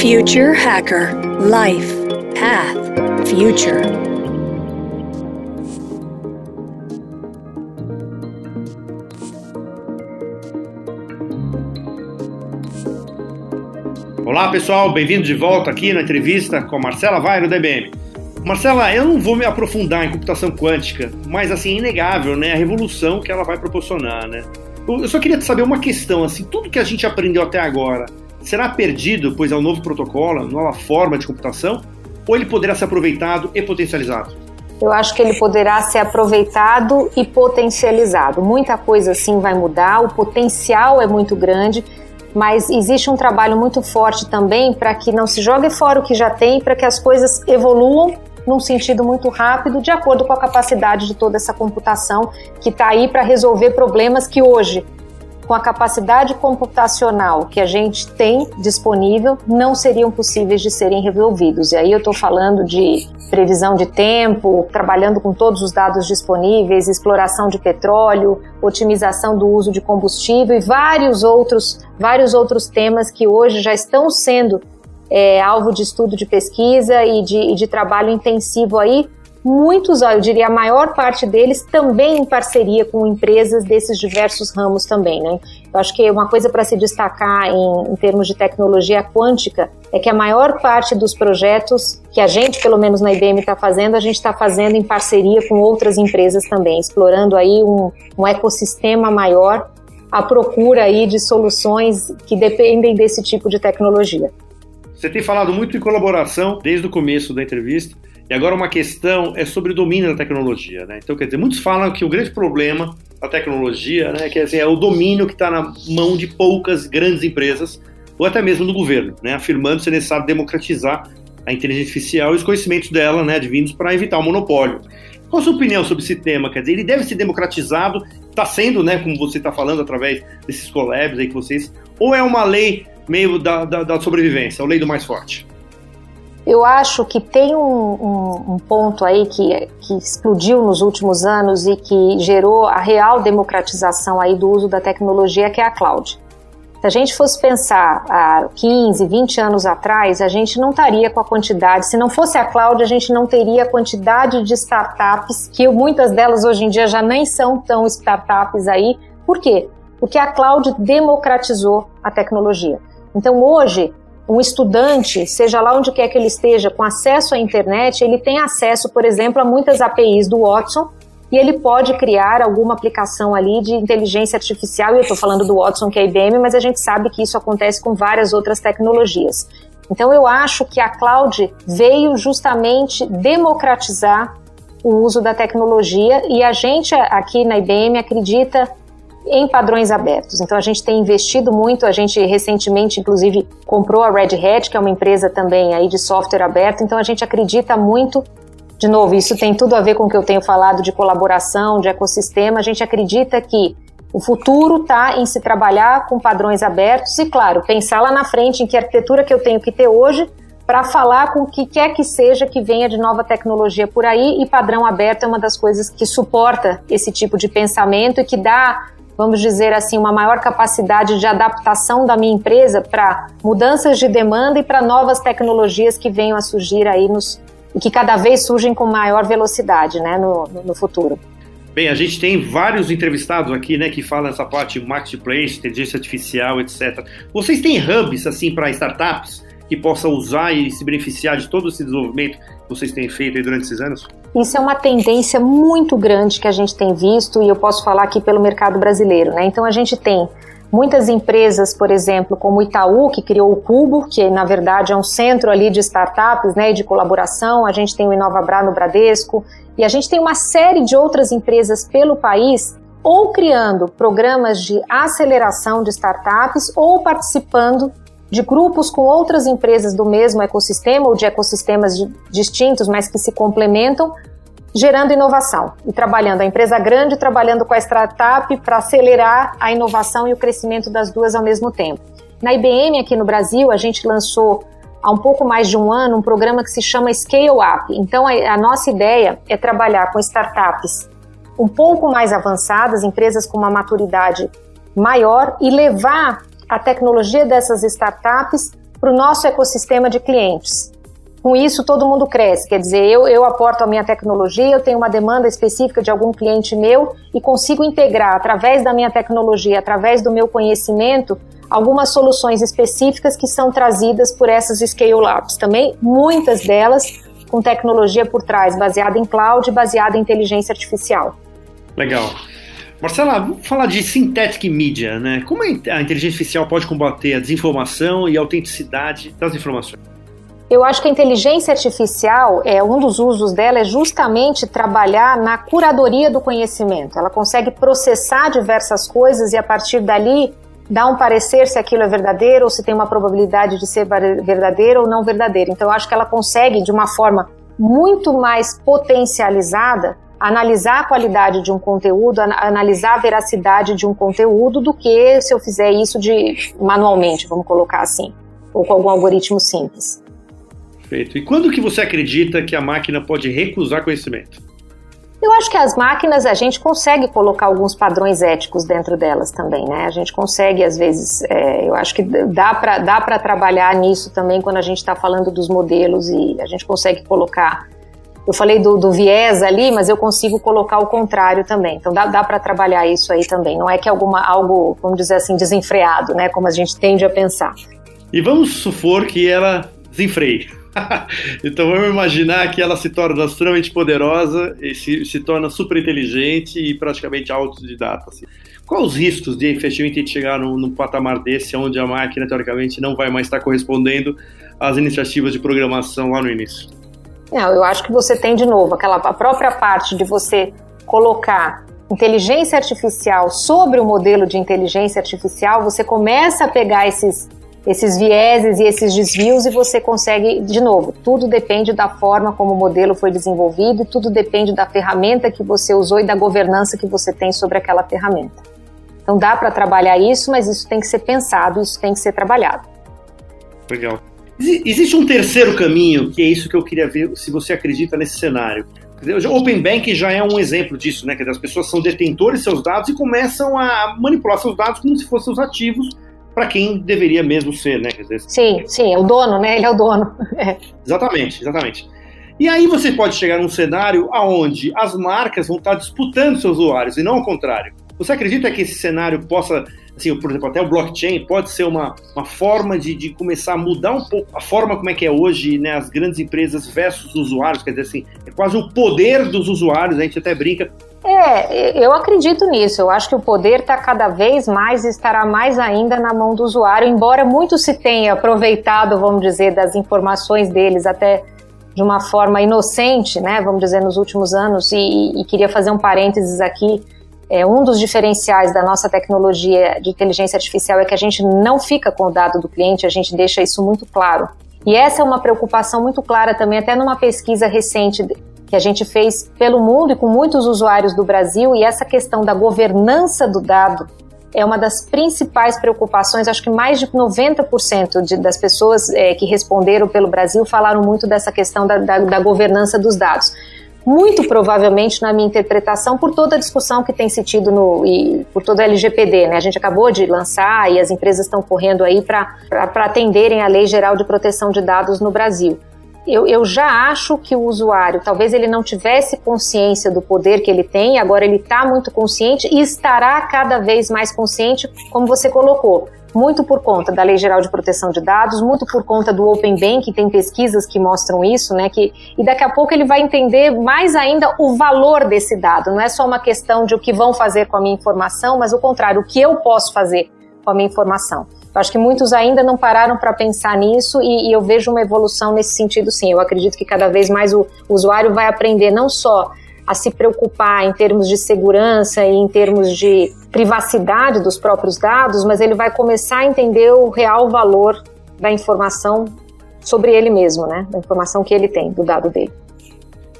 Future Hacker Life Path Future. Olá pessoal, bem-vindo de volta aqui na entrevista com a Marcela Vai no DBM. Marcela, eu não vou me aprofundar em computação quântica, mas assim, é inegável, né, a revolução que ela vai proporcionar, né? Eu só queria saber uma questão, assim, tudo que a gente aprendeu até agora será perdido, pois é um novo protocolo, nova forma de computação, ou ele poderá ser aproveitado e potencializado? Eu acho que ele poderá ser aproveitado e potencializado. Muita coisa sim vai mudar, o potencial é muito grande, mas existe um trabalho muito forte também para que não se jogue fora o que já tem, para que as coisas evoluam num sentido muito rápido, de acordo com a capacidade de toda essa computação que está aí para resolver problemas que hoje, com a capacidade computacional que a gente tem disponível, não seriam possíveis de serem resolvidos. E aí eu estou falando de previsão de tempo, trabalhando com todos os dados disponíveis, exploração de petróleo, otimização do uso de combustível e vários outros, vários outros temas que hoje já estão sendo é, alvo de estudo de pesquisa e de, e de trabalho intensivo aí, muitos, eu diria a maior parte deles, também em parceria com empresas desses diversos ramos também, né? Eu acho que uma coisa para se destacar em, em, termos de tecnologia quântica é que a maior parte dos projetos que a gente, pelo menos na IBM, está fazendo, a gente está fazendo em parceria com outras empresas também, explorando aí um, um ecossistema maior à procura aí de soluções que dependem desse tipo de tecnologia. Você tem falado muito em colaboração desde o começo da entrevista, e agora uma questão é sobre o domínio da tecnologia. Né? Então, quer dizer, muitos falam que o grande problema da tecnologia né, que, assim, é o domínio que está na mão de poucas grandes empresas, ou até mesmo do governo, né, afirmando ser necessário democratizar a inteligência artificial e os conhecimentos dela, né, advindos para evitar o monopólio. Qual a sua opinião sobre esse tema? Quer dizer, ele deve ser democratizado, está sendo, né, como você está falando, através desses collabs aí que vocês, ou é uma lei meio da, da, da sobrevivência, a lei do mais forte? Eu acho que tem um, um, um, ponto aí que, que explodiu nos últimos anos e que gerou a real democratização aí do uso da tecnologia, que é a cloud. Se a gente fosse pensar há 15, 20 anos atrás, a gente não estaria com a quantidade, se não fosse a cloud, a gente não teria a quantidade de startups, que muitas delas hoje em dia já nem são tão startups aí. Por quê? Porque a cloud democratizou a tecnologia. Então hoje, um estudante, seja lá onde quer que ele esteja, com acesso à internet, ele tem acesso, por exemplo, a muitas APIs do Watson e ele pode criar alguma aplicação ali de inteligência artificial. E eu estou falando do Watson, que é IBM, mas a gente sabe que isso acontece com várias outras tecnologias. Então eu acho que a cloud veio justamente democratizar o uso da tecnologia e a gente aqui na IBM acredita em padrões abertos. Então a gente tem investido muito, a gente recentemente inclusive comprou a Red Hat, que é uma empresa também aí de software aberto, então a gente acredita muito de novo, isso tem tudo a ver com o que eu tenho falado de colaboração, de ecossistema. A gente acredita que o futuro está em se trabalhar com padrões abertos e, claro, pensar lá na frente em que arquitetura que eu tenho que ter hoje para falar com o que quer que seja que venha de nova tecnologia por aí e padrão aberto é uma das coisas que suporta esse tipo de pensamento e que dá vamos dizer assim, uma maior capacidade de adaptação da minha empresa para mudanças de demanda e para novas tecnologias que venham a surgir aí nos e que cada vez surgem com maior velocidade, né, no, no futuro. Bem, a gente tem vários entrevistados aqui, né, que falam essa parte de marketplace, inteligência artificial, etc. Vocês têm hubs assim para startups que possam usar e se beneficiar de todo esse desenvolvimento que vocês têm feito durante esses anos? Isso é uma tendência muito grande que a gente tem visto e eu posso falar aqui pelo mercado brasileiro, né? Então a gente tem muitas empresas, por exemplo, como o Itaú, que criou o Cubo, que na verdade é um centro ali de startups, né, de colaboração. A gente tem o InovaBra no Bradesco e a gente tem uma série de outras empresas pelo país ou criando programas de aceleração de startups ou participando de grupos com outras empresas do mesmo ecossistema ou de ecossistemas distintos, mas que se complementam, gerando inovação e trabalhando a empresa grande trabalhando com a startup para acelerar a inovação e o crescimento das duas ao mesmo tempo. Na IBM aqui no Brasil, a gente lançou há um pouco mais de um ano um programa que se chama Scale Up. Então a, a nossa ideia é trabalhar com startups um pouco mais avançadas, empresas com uma maturidade maior e levar a tecnologia dessas startups para o nosso ecossistema de clientes. Com isso, todo mundo cresce. Quer dizer, eu, eu aporto a minha tecnologia, eu tenho uma demanda específica de algum cliente meu e consigo integrar, através da minha tecnologia, através do meu conhecimento, algumas soluções específicas que são trazidas por essas Scale Labs. Também, muitas delas com tecnologia por trás, baseada em cloud, baseada em inteligência artificial. Legal. Marcela, vamos falar de synthetic media, né? Como a inteligência artificial pode combater a desinformação e a autenticidade das informações? Eu acho que a inteligência artificial, é um dos usos dela é justamente trabalhar na curadoria do conhecimento. Ela consegue processar diversas coisas e a partir dali dar um parecer se aquilo é verdadeiro ou se tem uma probabilidade de ser verdadeiro ou não verdadeiro. Então eu acho que ela consegue de uma forma muito mais potencializada analisar a qualidade de um conteúdo, analisar a veracidade de um conteúdo do que se eu fizer isso de manualmente, vamos colocar assim, ou com algum algoritmo simples. Perfeito. E quando que você acredita que a máquina pode recusar conhecimento? Eu acho que as máquinas a gente consegue colocar alguns padrões éticos dentro delas também, né? A gente consegue às vezes, é, eu acho que dá para dá trabalhar nisso também quando a gente está falando dos modelos e a gente consegue colocar. Eu falei do, do, viés ali, mas eu consigo colocar o contrário também. Então dá, dá para trabalhar isso aí também. Não é que alguma algo, vamos dizer assim, desenfreado, né? Como a gente tende a pensar. E vamos supor que ela desenfreie. então vamos imaginar que ela se torna extremamente poderosa e se, se torna super inteligente e praticamente autodidata. Assim. Quais os riscos de efetivamente chegar num, num, patamar desse, onde a máquina, teoricamente, não vai mais estar correspondendo às iniciativas de programação lá no início? Não, eu acho que você tem de novo aquela a própria parte de você colocar inteligência artificial sobre o modelo de inteligência artificial, você começa a pegar esses esses vieses e esses desvios e você consegue, de novo, tudo depende da forma como o modelo foi desenvolvido, tudo depende da ferramenta que você usou e da governança que você tem sobre aquela ferramenta. Então dá para trabalhar isso, mas isso tem que ser pensado, isso tem que ser trabalhado. Legal. Existe um terceiro caminho, que é isso que eu queria ver, se você acredita nesse cenário. O Open Bank já é um exemplo disso, né? Que as pessoas são detentores de seus dados e começam a manipular seus dados como se fossem os ativos para quem deveria mesmo ser, né? Dizer, sim, sim, é o dono, né? Ele é o dono. É. Exatamente, exatamente. E aí você pode chegar num cenário aonde as marcas vão estar disputando seus usuários e não ao contrário. Você acredita que esse cenário possa, assim, por exemplo, até o blockchain pode ser uma, uma forma de, de começar a mudar um pouco a forma como é que é hoje, né, as grandes empresas versus os usuários, quer dizer assim, é quase o poder dos usuários, a gente até brinca, é, eu acredito nisso. Eu acho que o poder está cada vez mais estará mais ainda na mão do usuário, embora muito se tenha aproveitado, vamos dizer, das informações deles até de uma forma inocente, né, vamos dizer, nos últimos anos. E, e queria fazer um parênteses aqui. É, um dos diferenciais da nossa tecnologia de inteligência artificial é que a gente não fica com o dado do cliente, a gente deixa isso muito claro. E essa é uma preocupação muito clara também, até numa pesquisa recente que a gente fez pelo mundo e com muitos usuários do Brasil, e essa questão da governança do dado é uma das principais preocupações. Acho que mais de 90% de, das pessoas é, que responderam pelo Brasil falaram muito dessa questão da, da, da governança dos dados muito provavelmente na minha interpretação por toda a discussão que tem se tido no e por todo o LGPD, né? A gente acabou de lançar e as empresas estão correndo aí para atenderem a Lei Geral de Proteção de Dados no Brasil eu, eu já acho que o usuário, talvez ele não tivesse consciência do poder que ele tem, agora ele está muito consciente e estará cada vez mais consciente, como você colocou, muito por conta da Lei Geral de Proteção de Dados, muito por conta do Open Bank, tem pesquisas que mostram isso, né? Que, e daqui a pouco ele vai entender mais ainda o valor desse dado. Não é só uma questão de o que vão fazer com a minha informação, mas o contrário, o que eu posso fazer com a minha informação. Eu acho que muitos ainda não pararam para pensar nisso e, e, eu vejo uma evolução nesse sentido, sim. Eu acredito que cada vez mais o, usuário vai aprender não só a se preocupar em termos de segurança e em termos de privacidade dos próprios dados, mas ele vai começar a entender o real valor da informação sobre ele mesmo, né? Da informação que ele tem, do dado dele.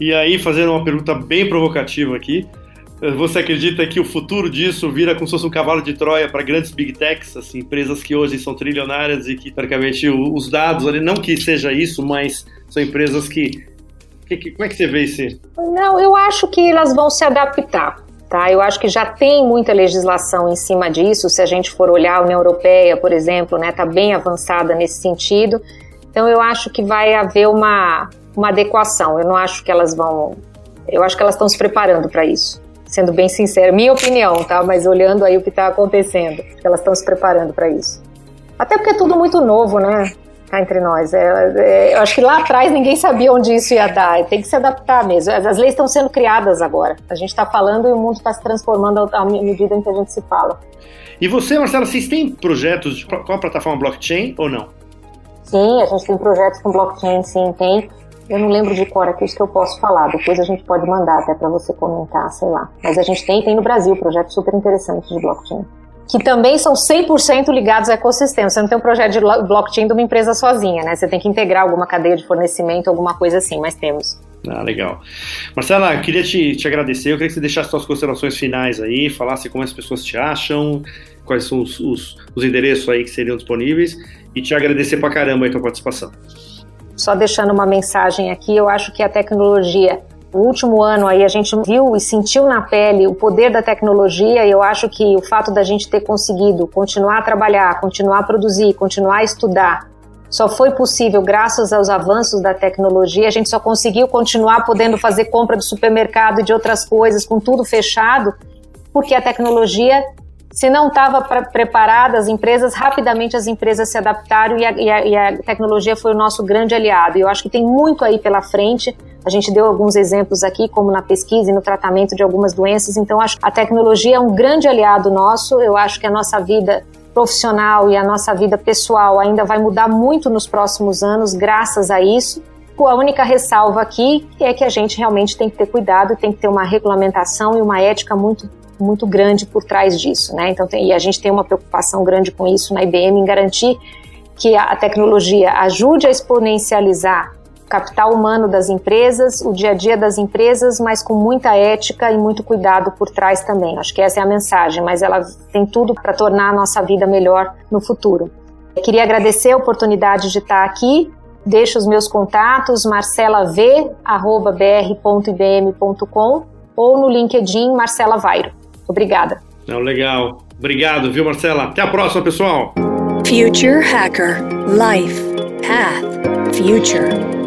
E aí, fazendo uma pergunta bem provocativa aqui, você acredita que o futuro disso vira como se fosse um cavalo de Troia para grandes big techs, assim, empresas que hoje são trilionárias e que, praticamente, os dados não que seja isso, mas são empresas que. que, que como é que você vê isso? Não, eu acho que elas vão se adaptar. Tá? Eu acho que já tem muita legislação em cima disso. Se a gente for olhar a União Europeia, por exemplo, está né, tá bem avançada nesse sentido. Então eu acho que vai haver uma, uma adequação. Eu não acho que elas vão. Eu acho que elas estão se preparando para isso. Sendo bem sincera, minha opinião, tá? Mas olhando aí o que está acontecendo, elas estão se preparando para isso. Até porque é tudo muito novo, né? cá entre nós. É, é, eu acho que lá atrás ninguém sabia onde isso ia dar. Tem que se adaptar mesmo. As, as leis estão sendo criadas agora. A gente está falando e o mundo está se transformando à medida em que a gente se fala. E você, Marcela, vocês têm projetos com a plataforma blockchain ou não? Sim, a gente tem projetos com blockchain, sim, tem. Eu não lembro de cor aqui isso que eu posso falar. Depois a gente pode mandar até para você comentar, sei lá. Mas a gente tem, tem no Brasil projetos super interessantes de blockchain que também são 100% ligados ao ecossistema. Você não tem um projeto de blockchain de uma empresa sozinha, né? Você tem que integrar alguma cadeia de fornecimento, alguma coisa assim, mas temos. Ah, legal. Marcela, queria te, te agradecer. Eu queria que você deixasse suas considerações finais aí, falasse como as pessoas te acham, quais são os, os, os endereços aí que seriam disponíveis e te agradecer pra caramba aí a tua participação. Só deixando uma mensagem aqui, eu acho que a tecnologia o último ano aí a gente viu e sentiu na pele o poder da tecnologia e eu acho que o fato da gente ter conseguido continuar a trabalhar, continuar a produzir, continuar a estudar, só foi possível graças aos avanços da tecnologia. A gente só conseguiu continuar podendo fazer compra do supermercado e de outras coisas com tudo fechado, porque a tecnologia se não estava preparada, as empresas, rapidamente as empresas se adaptaram e a, e, a, e a, tecnologia foi o nosso grande aliado. E eu acho que tem muito aí pela frente. A gente deu alguns exemplos aqui, como na pesquisa e no tratamento de algumas doenças. Então, acho que a tecnologia é um grande aliado nosso. Eu acho que a nossa vida profissional e a nossa vida pessoal ainda vai mudar muito nos próximos anos, graças a isso. A única ressalva aqui é que a gente realmente tem que ter cuidado, tem que ter uma regulamentação e uma ética muito muito grande por trás disso, né? Então, tem, e a gente tem uma preocupação grande com isso na IBM em garantir que a tecnologia ajude a exponencializar o capital humano das empresas, o dia a dia das empresas, mas com muita ética e muito cuidado por trás também. Acho que essa é a mensagem, mas ela tem tudo para tornar a nossa vida melhor no futuro. Eu queria agradecer a oportunidade de estar aqui. Deixo os meus contatos, marcelav.br.ibm.com ou no LinkedIn Marcela Vairo. Obrigada. Não, legal. Obrigado, viu, Marcela? Até a próxima, pessoal. Future Hacker Life Path Future